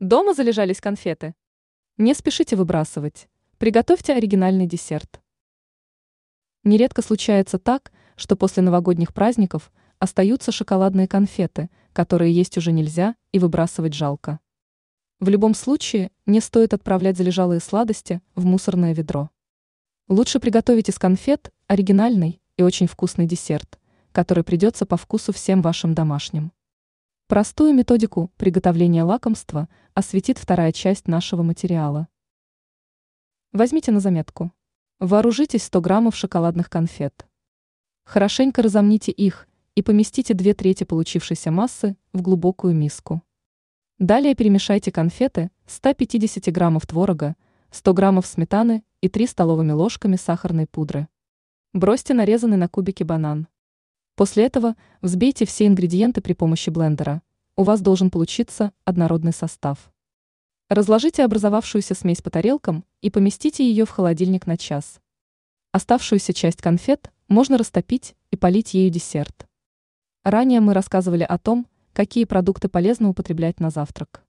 Дома залежались конфеты? Не спешите выбрасывать. Приготовьте оригинальный десерт. Нередко случается так, что после новогодних праздников остаются шоколадные конфеты, которые есть уже нельзя и выбрасывать жалко. В любом случае, не стоит отправлять залежалые сладости в мусорное ведро. Лучше приготовить из конфет оригинальный и очень вкусный десерт, который придется по вкусу всем вашим домашним. Простую методику приготовления лакомства осветит вторая часть нашего материала. Возьмите на заметку. Вооружитесь 100 граммов шоколадных конфет. Хорошенько разомните их и поместите две трети получившейся массы в глубокую миску. Далее перемешайте конфеты, 150 граммов творога, 100 граммов сметаны и 3 столовыми ложками сахарной пудры. Бросьте нарезанный на кубики банан. После этого взбейте все ингредиенты при помощи блендера. У вас должен получиться однородный состав. Разложите образовавшуюся смесь по тарелкам и поместите ее в холодильник на час. Оставшуюся часть конфет можно растопить и полить ею десерт. Ранее мы рассказывали о том, какие продукты полезно употреблять на завтрак.